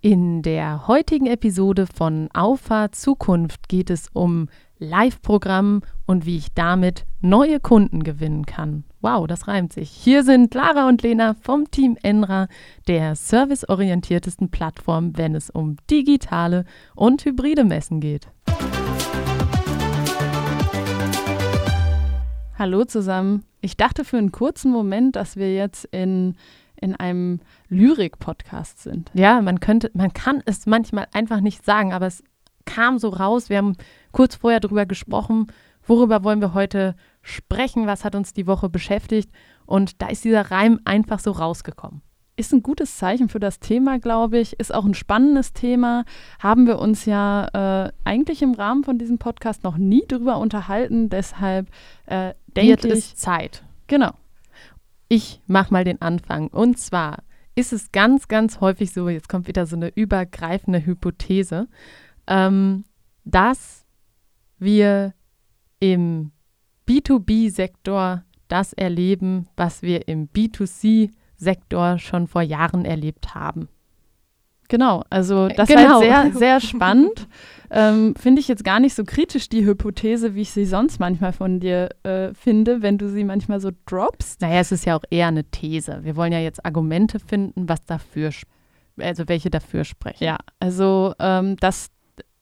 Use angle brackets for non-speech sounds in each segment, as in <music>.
In der heutigen Episode von Auffahrt Zukunft geht es um Live-Programm und wie ich damit neue Kunden gewinnen kann. Wow, das reimt sich. Hier sind Lara und Lena vom Team Enra, der serviceorientiertesten Plattform, wenn es um digitale und hybride Messen geht. Hallo zusammen. Ich dachte für einen kurzen Moment, dass wir jetzt in in einem Lyrik-Podcast sind. Ja, man könnte, man kann es manchmal einfach nicht sagen, aber es kam so raus. Wir haben kurz vorher darüber gesprochen, worüber wollen wir heute sprechen, was hat uns die Woche beschäftigt und da ist dieser Reim einfach so rausgekommen. Ist ein gutes Zeichen für das Thema, glaube ich. Ist auch ein spannendes Thema. Haben wir uns ja äh, eigentlich im Rahmen von diesem Podcast noch nie drüber unterhalten. Deshalb äh, denke ich. Zeit. Genau. Ich mache mal den Anfang. Und zwar ist es ganz, ganz häufig so, jetzt kommt wieder so eine übergreifende Hypothese, ähm, dass wir im B2B-Sektor das erleben, was wir im B2C-Sektor schon vor Jahren erlebt haben. Genau, also das genau. ist halt sehr, sehr <laughs> spannend. ähm, finde ich jetzt gar nicht so kritisch, die Hypothese, wie ich sie sonst manchmal von dir äh, finde, wenn du sie manchmal so droppst. Naja, es ist ja auch eher eine These. Wir wollen ja jetzt Argumente finden, was dafür, also welche dafür sprechen. Ja, also ähm, das,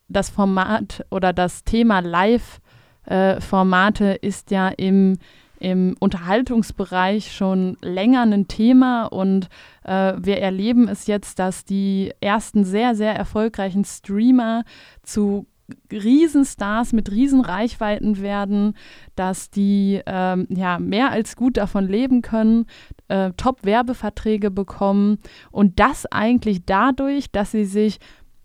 das Format oder das Thema Live-Formate äh, ist ja im im Unterhaltungsbereich schon länger ein Thema und äh, wir erleben es jetzt, dass die ersten sehr, sehr erfolgreichen Streamer zu Riesenstars mit Riesenreichweiten werden, dass die ähm, ja mehr als gut davon leben können, äh, Top-Werbeverträge bekommen und das eigentlich dadurch, dass sie sich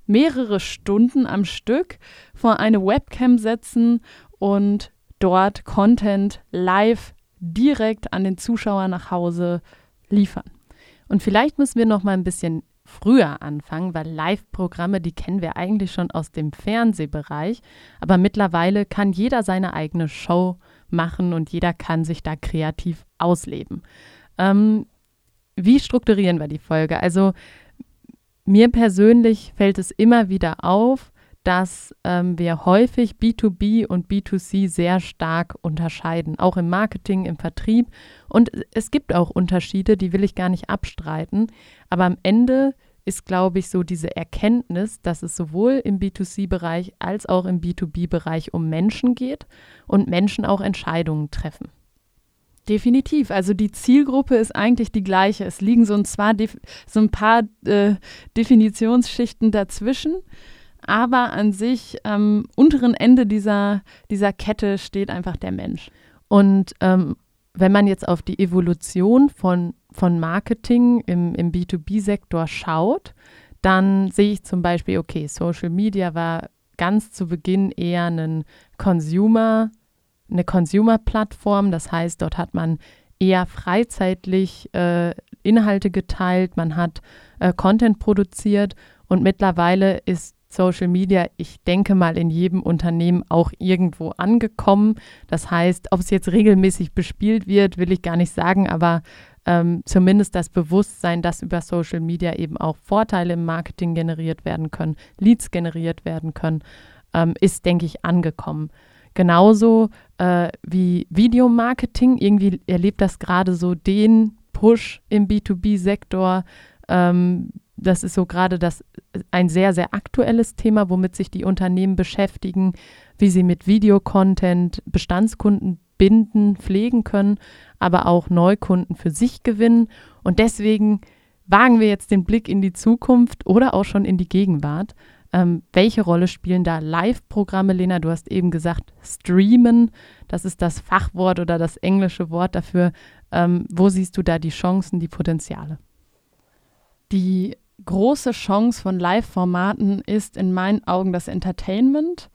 mehrere Stunden am Stück vor eine Webcam setzen und dort Content live direkt an den Zuschauer nach Hause liefern. Und vielleicht müssen wir noch mal ein bisschen früher anfangen, weil Live-Programme, die kennen wir eigentlich schon aus dem Fernsehbereich, aber mittlerweile kann jeder seine eigene Show machen und jeder kann sich da kreativ ausleben. Ähm, wie strukturieren wir die Folge? Also mir persönlich fällt es immer wieder auf, dass ähm, wir häufig B2B und B2C sehr stark unterscheiden, auch im Marketing, im Vertrieb. Und es gibt auch Unterschiede, die will ich gar nicht abstreiten. Aber am Ende ist, glaube ich, so diese Erkenntnis, dass es sowohl im B2C-Bereich als auch im B2B-Bereich um Menschen geht und Menschen auch Entscheidungen treffen. Definitiv. Also die Zielgruppe ist eigentlich die gleiche. Es liegen so ein, zwar so ein paar äh, Definitionsschichten dazwischen aber an sich am unteren Ende dieser, dieser Kette steht einfach der Mensch. Und ähm, wenn man jetzt auf die Evolution von, von Marketing im, im B2B-Sektor schaut, dann sehe ich zum Beispiel, okay, Social Media war ganz zu Beginn eher ein Consumer, eine Consumer-Plattform. Das heißt, dort hat man eher freizeitlich äh, Inhalte geteilt, man hat äh, Content produziert und mittlerweile ist Social Media, ich denke mal, in jedem Unternehmen auch irgendwo angekommen. Das heißt, ob es jetzt regelmäßig bespielt wird, will ich gar nicht sagen, aber ähm, zumindest das Bewusstsein, dass über Social Media eben auch Vorteile im Marketing generiert werden können, Leads generiert werden können, ähm, ist, denke ich, angekommen. Genauso äh, wie Videomarketing, irgendwie erlebt das gerade so den Push im B2B-Sektor. Ähm, das ist so gerade das ein sehr, sehr aktuelles Thema, womit sich die Unternehmen beschäftigen, wie sie mit Videocontent Bestandskunden binden, pflegen können, aber auch Neukunden für sich gewinnen. Und deswegen wagen wir jetzt den Blick in die Zukunft oder auch schon in die Gegenwart. Ähm, welche Rolle spielen da Live-Programme, Lena? Du hast eben gesagt, streamen, das ist das Fachwort oder das englische Wort dafür. Ähm, wo siehst du da die Chancen, die Potenziale? Die große Chance von Live-Formaten ist in meinen Augen das Entertainment,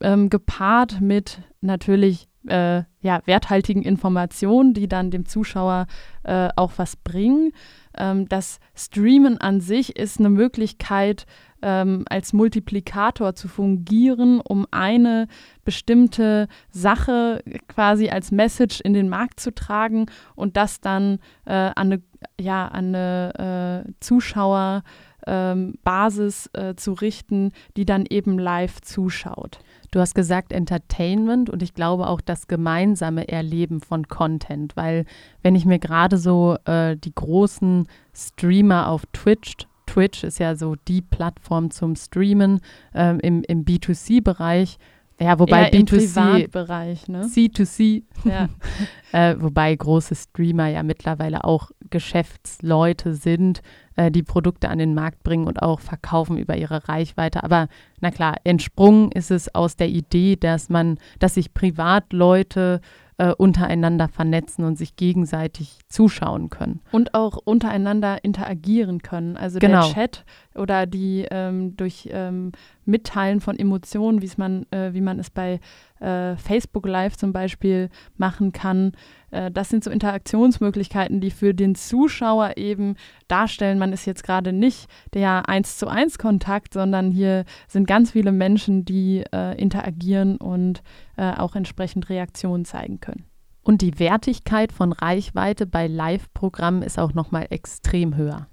ähm, gepaart mit natürlich äh, ja, werthaltigen Informationen, die dann dem Zuschauer äh, auch was bringen. Ähm, das Streamen an sich ist eine Möglichkeit, ähm, als Multiplikator zu fungieren, um eine bestimmte Sache quasi als Message in den Markt zu tragen und das dann äh, an eine, ja, an eine äh, Zuschauer ähm, äh, zu richten, die dann eben live zuschaut. Du hast gesagt Entertainment und ich glaube auch das gemeinsame Erleben von Content, weil wenn ich mir gerade so äh, die großen Streamer auf Twitch Twitch ist ja so die Plattform zum Streamen ähm, im, im B2C-Bereich. Ja, wobei Eher B2C, Bereich, ne? C2C, ja. <laughs> äh, wobei große Streamer ja mittlerweile auch Geschäftsleute sind, äh, die Produkte an den Markt bringen und auch verkaufen über ihre Reichweite. Aber na klar, entsprungen ist es aus der Idee, dass man, dass sich Privatleute äh, untereinander vernetzen und sich gegenseitig zuschauen können. Und auch untereinander interagieren können. Also genau. der Chat oder die ähm, durch ähm, Mitteilen von Emotionen, man, äh, wie man es bei äh, Facebook Live zum Beispiel machen kann. Äh, das sind so Interaktionsmöglichkeiten, die für den Zuschauer eben darstellen, man ist jetzt gerade nicht der eins zu eins Kontakt, sondern hier sind ganz viele Menschen, die äh, interagieren und äh, auch entsprechend Reaktionen zeigen können. Und die Wertigkeit von Reichweite bei Live-Programmen ist auch nochmal extrem höher.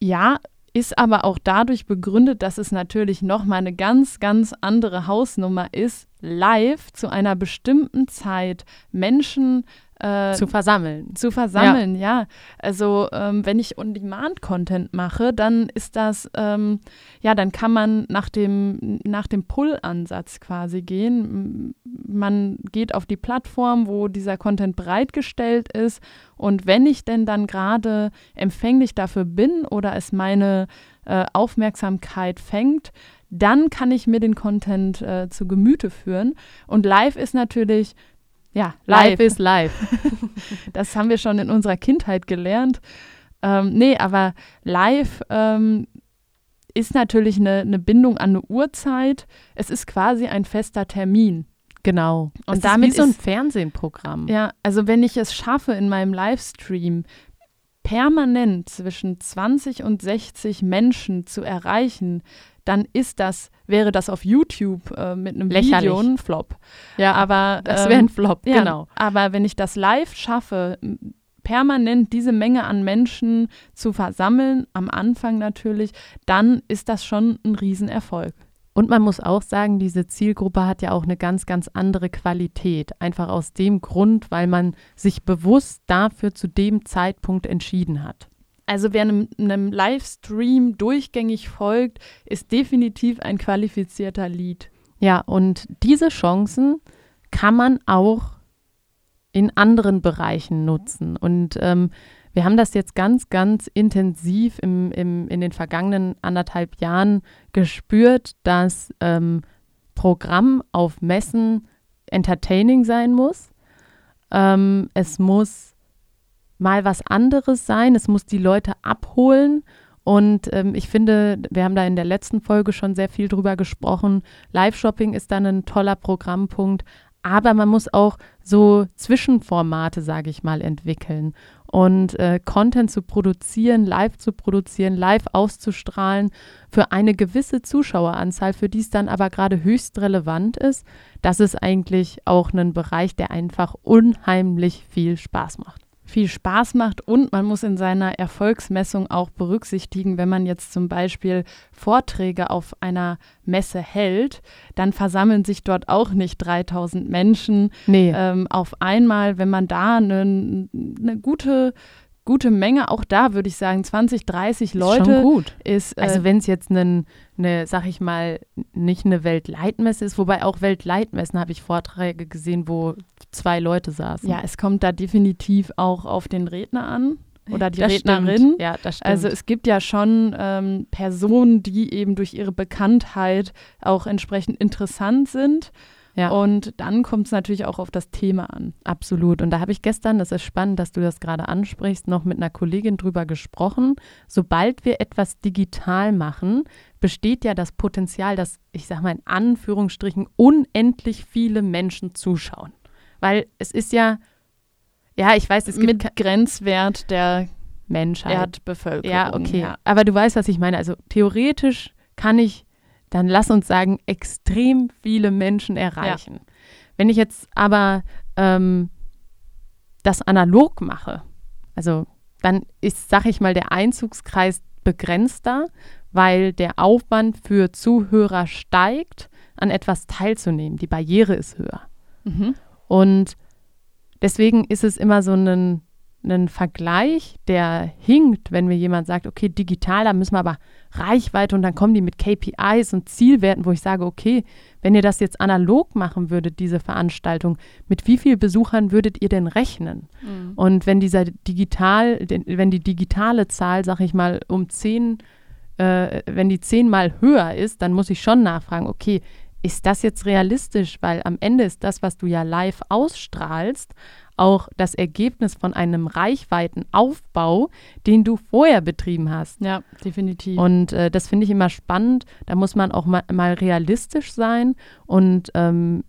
Ja, ist aber auch dadurch begründet, dass es natürlich nochmal eine ganz, ganz andere Hausnummer ist, live zu einer bestimmten Zeit Menschen äh, zu versammeln. Zu versammeln, ja. ja. Also ähm, wenn ich On-Demand-Content mache, dann ist das, ähm, ja, dann kann man nach dem, nach dem Pull-Ansatz quasi gehen. Man geht auf die Plattform, wo dieser Content bereitgestellt ist. Und wenn ich denn dann gerade empfänglich dafür bin oder es meine äh, Aufmerksamkeit fängt, dann kann ich mir den Content äh, zu Gemüte führen. Und live ist natürlich ja, live, ist live. <laughs> das haben wir schon in unserer Kindheit gelernt. Ähm, nee, aber live ähm, ist natürlich eine, eine Bindung an eine Uhrzeit. Es ist quasi ein fester Termin. Genau. Und es damit ist wie so ein Fernsehprogramm. Ja, also wenn ich es schaffe, in meinem Livestream permanent zwischen 20 und 60 Menschen zu erreichen, dann ist das, wäre das auf YouTube äh, mit einem Lächerlich. Video ein Flop. Ja, aber das wäre ein ähm, Flop, ja, genau. Aber wenn ich das live schaffe, permanent diese Menge an Menschen zu versammeln, am Anfang natürlich, dann ist das schon ein Riesenerfolg. Und man muss auch sagen, diese Zielgruppe hat ja auch eine ganz, ganz andere Qualität. Einfach aus dem Grund, weil man sich bewusst dafür zu dem Zeitpunkt entschieden hat. Also wer einem, einem, Livestream durchgängig folgt, ist definitiv ein qualifizierter Lead. Ja, und diese Chancen kann man auch in anderen Bereichen nutzen. Und ähm, wir haben das jetzt ganz, ganz intensiv im, im, in den vergangenen anderthalb Jahren gespürt, dass ähm, Programm auf Messen entertaining sein muss. Ähm, es muss mal was anderes sein. Es muss die Leute abholen. Und ähm, ich finde, wir haben da in der letzten Folge schon sehr viel drüber gesprochen. Live-Shopping ist dann ein toller Programmpunkt. Aber man muss auch so Zwischenformate, sage ich mal, entwickeln. Und äh, Content zu produzieren, live zu produzieren, live auszustrahlen für eine gewisse Zuschaueranzahl, für die es dann aber gerade höchst relevant ist, das ist eigentlich auch ein Bereich, der einfach unheimlich viel Spaß macht viel Spaß macht und man muss in seiner Erfolgsmessung auch berücksichtigen, wenn man jetzt zum Beispiel Vorträge auf einer Messe hält, dann versammeln sich dort auch nicht 3000 Menschen nee. ähm, auf einmal. Wenn man da eine, eine gute gute Menge. Auch da würde ich sagen, 20, 30 Leute. Ist schon gut. Ist, äh, also wenn es jetzt eine, ne, sag ich mal, nicht eine Weltleitmesse ist, wobei auch Weltleitmessen habe ich Vorträge gesehen, wo zwei Leute saßen. Ja, es kommt da definitiv auch auf den Redner an oder die das Rednerin. Stimmt. Ja, das stimmt. Also es gibt ja schon ähm, Personen, die eben durch ihre Bekanntheit auch entsprechend interessant sind. Ja. Und dann kommt es natürlich auch auf das Thema an. Absolut. Und da habe ich gestern, das ist spannend, dass du das gerade ansprichst, noch mit einer Kollegin drüber gesprochen. Sobald wir etwas digital machen, besteht ja das Potenzial, dass, ich sage mal in Anführungsstrichen, unendlich viele Menschen zuschauen. Weil es ist ja, ja, ich weiß, es gibt. Mit Grenzwert der Menschheit. Erdbevölkerung. Ja, okay. Ja. Aber du weißt, was ich meine. Also theoretisch kann ich dann lass uns sagen, extrem viele Menschen erreichen. Ja. Wenn ich jetzt aber ähm, das analog mache, also dann ist, sag ich mal, der Einzugskreis begrenzter, weil der Aufwand für Zuhörer steigt, an etwas teilzunehmen. Die Barriere ist höher. Mhm. Und deswegen ist es immer so ein, ein Vergleich, der hinkt, wenn mir jemand sagt, okay, digital, da müssen wir aber Reichweite und dann kommen die mit KPIs und Zielwerten, wo ich sage, okay, wenn ihr das jetzt analog machen würdet, diese Veranstaltung, mit wie vielen Besuchern würdet ihr denn rechnen? Mhm. Und wenn dieser digital, wenn die digitale Zahl, sag ich mal, um zehn, äh, wenn die zehnmal höher ist, dann muss ich schon nachfragen, okay, ist das jetzt realistisch? Weil am Ende ist das, was du ja live ausstrahlst, auch das Ergebnis von einem Reichweitenaufbau, den du vorher betrieben hast. Ja, definitiv. Und äh, das finde ich immer spannend. Da muss man auch mal, mal realistisch sein. Und ähm,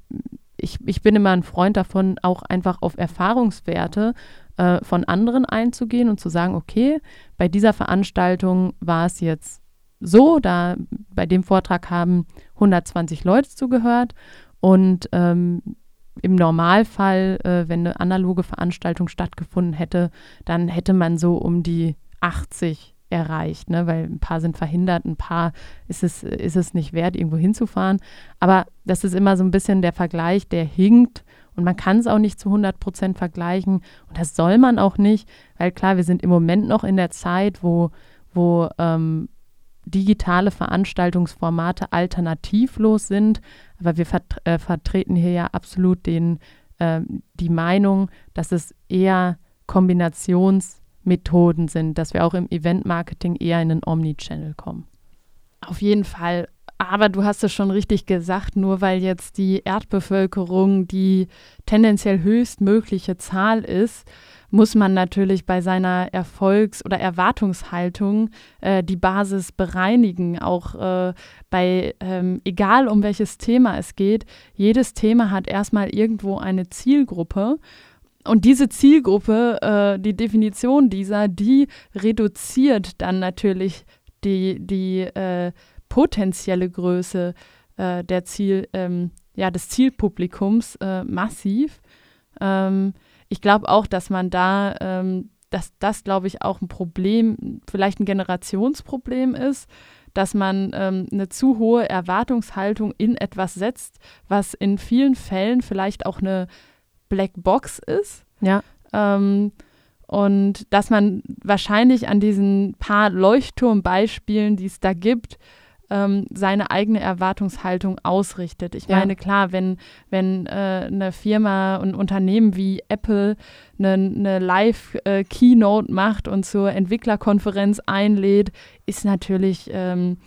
ich, ich bin immer ein Freund davon, auch einfach auf Erfahrungswerte äh, von anderen einzugehen und zu sagen, okay, bei dieser Veranstaltung war es jetzt so, da bei dem Vortrag haben 120 Leute zugehört und ähm, im Normalfall, äh, wenn eine analoge Veranstaltung stattgefunden hätte, dann hätte man so um die 80 erreicht, ne? weil ein paar sind verhindert, ein paar ist es, ist es nicht wert, irgendwo hinzufahren. Aber das ist immer so ein bisschen der Vergleich, der hinkt und man kann es auch nicht zu 100 Prozent vergleichen und das soll man auch nicht, weil klar, wir sind im Moment noch in der Zeit, wo, wo ähm, digitale Veranstaltungsformate alternativlos sind. Aber wir vert äh, vertreten hier ja absolut den, äh, die Meinung, dass es eher Kombinationsmethoden sind, dass wir auch im Event-Marketing eher in den Omnichannel kommen. Auf jeden Fall. Aber du hast es schon richtig gesagt, nur weil jetzt die Erdbevölkerung die tendenziell höchstmögliche Zahl ist, muss man natürlich bei seiner Erfolgs- oder Erwartungshaltung äh, die Basis bereinigen. Auch äh, bei, ähm, egal um welches Thema es geht, jedes Thema hat erstmal irgendwo eine Zielgruppe. Und diese Zielgruppe, äh, die Definition dieser, die reduziert dann natürlich die, die äh, potenzielle Größe äh, der Ziel, ähm, ja, des Zielpublikums äh, massiv. Ähm, ich glaube auch, dass man da, ähm, dass das, glaube ich, auch ein Problem, vielleicht ein Generationsproblem ist, dass man ähm, eine zu hohe Erwartungshaltung in etwas setzt, was in vielen Fällen vielleicht auch eine Black Box ist. Ja. Ähm, und dass man wahrscheinlich an diesen paar Leuchtturmbeispielen, die es da gibt, ähm, seine eigene Erwartungshaltung ausrichtet. Ich ja. meine, klar, wenn, wenn äh, eine Firma, ein Unternehmen wie Apple eine, eine Live-Keynote äh, macht und zur Entwicklerkonferenz einlädt, ist natürlich ähm,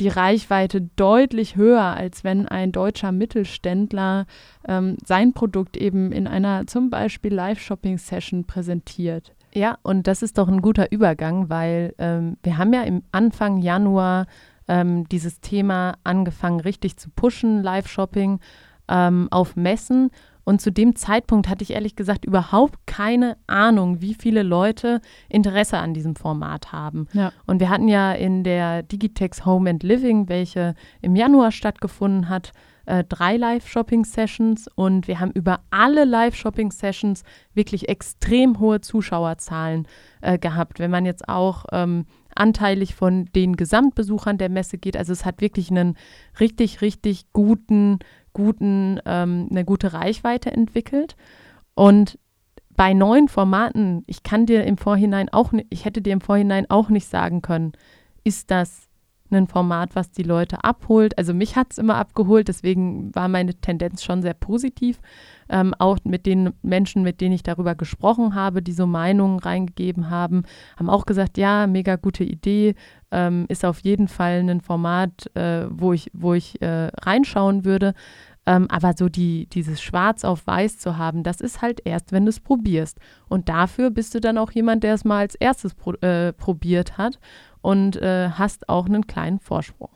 die Reichweite deutlich höher, als wenn ein deutscher Mittelständler ähm, sein Produkt eben in einer zum Beispiel Live-Shopping-Session präsentiert. Ja, und das ist doch ein guter Übergang, weil ähm, wir haben ja im Anfang Januar ähm, dieses Thema angefangen richtig zu pushen, Live-Shopping ähm, auf Messen. Und zu dem Zeitpunkt hatte ich ehrlich gesagt überhaupt keine Ahnung, wie viele Leute Interesse an diesem Format haben. Ja. Und wir hatten ja in der Digitex Home and Living, welche im Januar stattgefunden hat, äh, drei Live-Shopping-Sessions und wir haben über alle Live-Shopping-Sessions wirklich extrem hohe Zuschauerzahlen äh, gehabt. Wenn man jetzt auch ähm, anteilig von den Gesamtbesuchern der Messe geht. Also es hat wirklich einen richtig, richtig guten, guten, ähm, eine gute Reichweite entwickelt. Und bei neuen Formaten, ich kann dir im Vorhinein auch, ich hätte dir im Vorhinein auch nicht sagen können, ist das ein Format, was die Leute abholt. Also mich hat es immer abgeholt, deswegen war meine Tendenz schon sehr positiv. Ähm, auch mit den Menschen, mit denen ich darüber gesprochen habe, die so Meinungen reingegeben haben, haben auch gesagt, ja, mega gute Idee, ähm, ist auf jeden Fall ein Format, äh, wo ich, wo ich äh, reinschauen würde. Ähm, aber so die, dieses Schwarz auf Weiß zu haben, das ist halt erst, wenn du es probierst. Und dafür bist du dann auch jemand, der es mal als erstes pro, äh, probiert hat und äh, hast auch einen kleinen Vorsprung.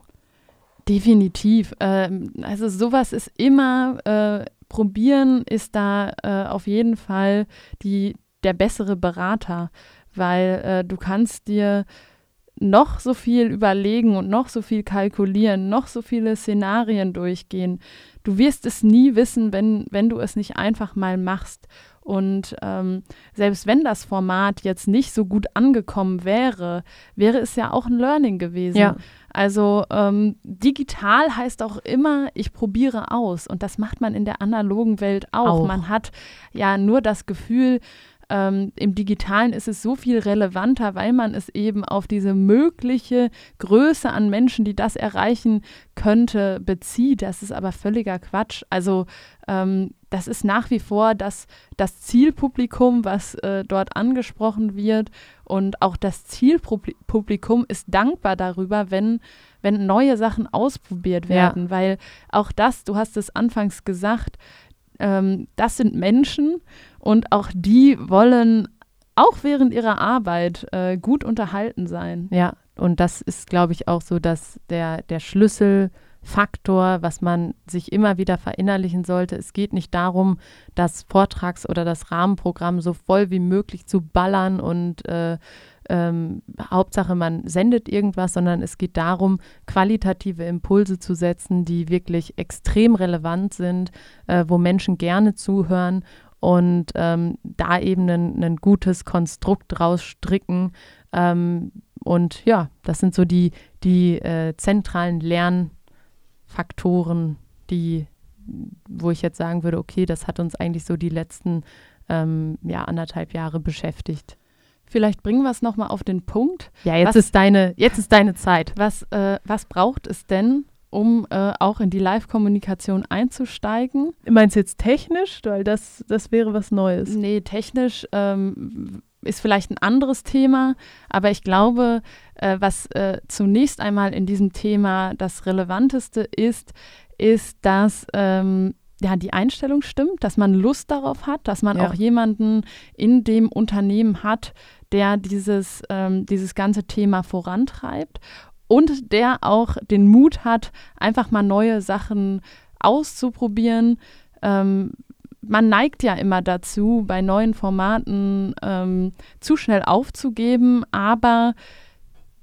Definitiv. Ähm, also sowas ist immer, äh, probieren ist da äh, auf jeden Fall die, der bessere Berater, weil äh, du kannst dir noch so viel überlegen und noch so viel kalkulieren, noch so viele Szenarien durchgehen. Du wirst es nie wissen, wenn, wenn du es nicht einfach mal machst. Und ähm, selbst wenn das Format jetzt nicht so gut angekommen wäre, wäre es ja auch ein Learning gewesen. Ja. Also ähm, digital heißt auch immer, ich probiere aus. Und das macht man in der analogen Welt auch. auch. Man hat ja nur das Gefühl, ähm, Im digitalen ist es so viel relevanter, weil man es eben auf diese mögliche Größe an Menschen, die das erreichen könnte, bezieht. Das ist aber völliger Quatsch. Also ähm, das ist nach wie vor das, das Zielpublikum, was äh, dort angesprochen wird. Und auch das Zielpublikum ist dankbar darüber, wenn, wenn neue Sachen ausprobiert werden. Ja. Weil auch das, du hast es anfangs gesagt, ähm, das sind Menschen und auch die wollen auch während ihrer Arbeit äh, gut unterhalten sein. Ja, und das ist, glaube ich, auch so, dass der, der Schlüsselfaktor, was man sich immer wieder verinnerlichen sollte. Es geht nicht darum, das Vortrags- oder das Rahmenprogramm so voll wie möglich zu ballern und äh, ähm, Hauptsache man sendet irgendwas, sondern es geht darum, qualitative Impulse zu setzen, die wirklich extrem relevant sind, äh, wo Menschen gerne zuhören und ähm, da eben ein, gutes Konstrukt draus stricken. Ähm, und ja, das sind so die, die äh, zentralen Lernfaktoren, die, wo ich jetzt sagen würde, okay, das hat uns eigentlich so die letzten ähm, ja, anderthalb Jahre beschäftigt. Vielleicht bringen wir es nochmal auf den Punkt. Ja, jetzt was, ist deine, jetzt ist deine Zeit. Was, äh, was braucht es denn, um äh, auch in die Live-Kommunikation einzusteigen. Du meinst jetzt technisch? Weil das, das wäre was Neues. Nee, technisch ähm, ist vielleicht ein anderes Thema, aber ich glaube, äh, was äh, zunächst einmal in diesem Thema das Relevanteste ist, ist, dass ähm, ja, die Einstellung stimmt, dass man Lust darauf hat, dass man ja. auch jemanden in dem Unternehmen hat, der dieses, ähm, dieses ganze Thema vorantreibt und der auch den Mut hat, einfach mal neue Sachen auszuprobieren. Ähm, man neigt ja immer dazu, bei neuen Formaten ähm, zu schnell aufzugeben, aber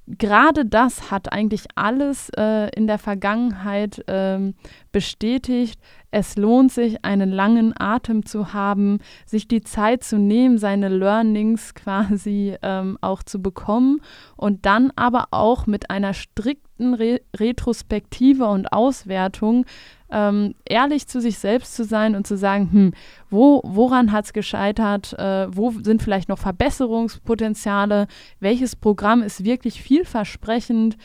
gerade das hat eigentlich alles äh, in der Vergangenheit ähm, bestätigt. Es lohnt sich, einen langen Atem zu haben, sich die Zeit zu nehmen, seine Learnings quasi ähm, auch zu bekommen und dann aber auch mit einer Re Retrospektive und Auswertung ähm, ehrlich zu sich selbst zu sein und zu sagen, hm, wo, woran hat es gescheitert, äh, wo sind vielleicht noch Verbesserungspotenziale, welches Programm ist wirklich vielversprechend.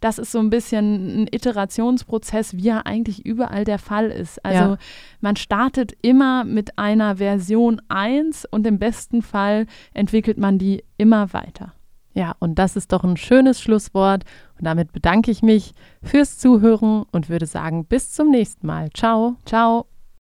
Das ist so ein bisschen ein Iterationsprozess, wie er eigentlich überall der Fall ist. Also ja. man startet immer mit einer Version 1 und im besten Fall entwickelt man die immer weiter. Ja, und das ist doch ein schönes Schlusswort. Und damit bedanke ich mich fürs Zuhören und würde sagen, bis zum nächsten Mal. Ciao. Ciao.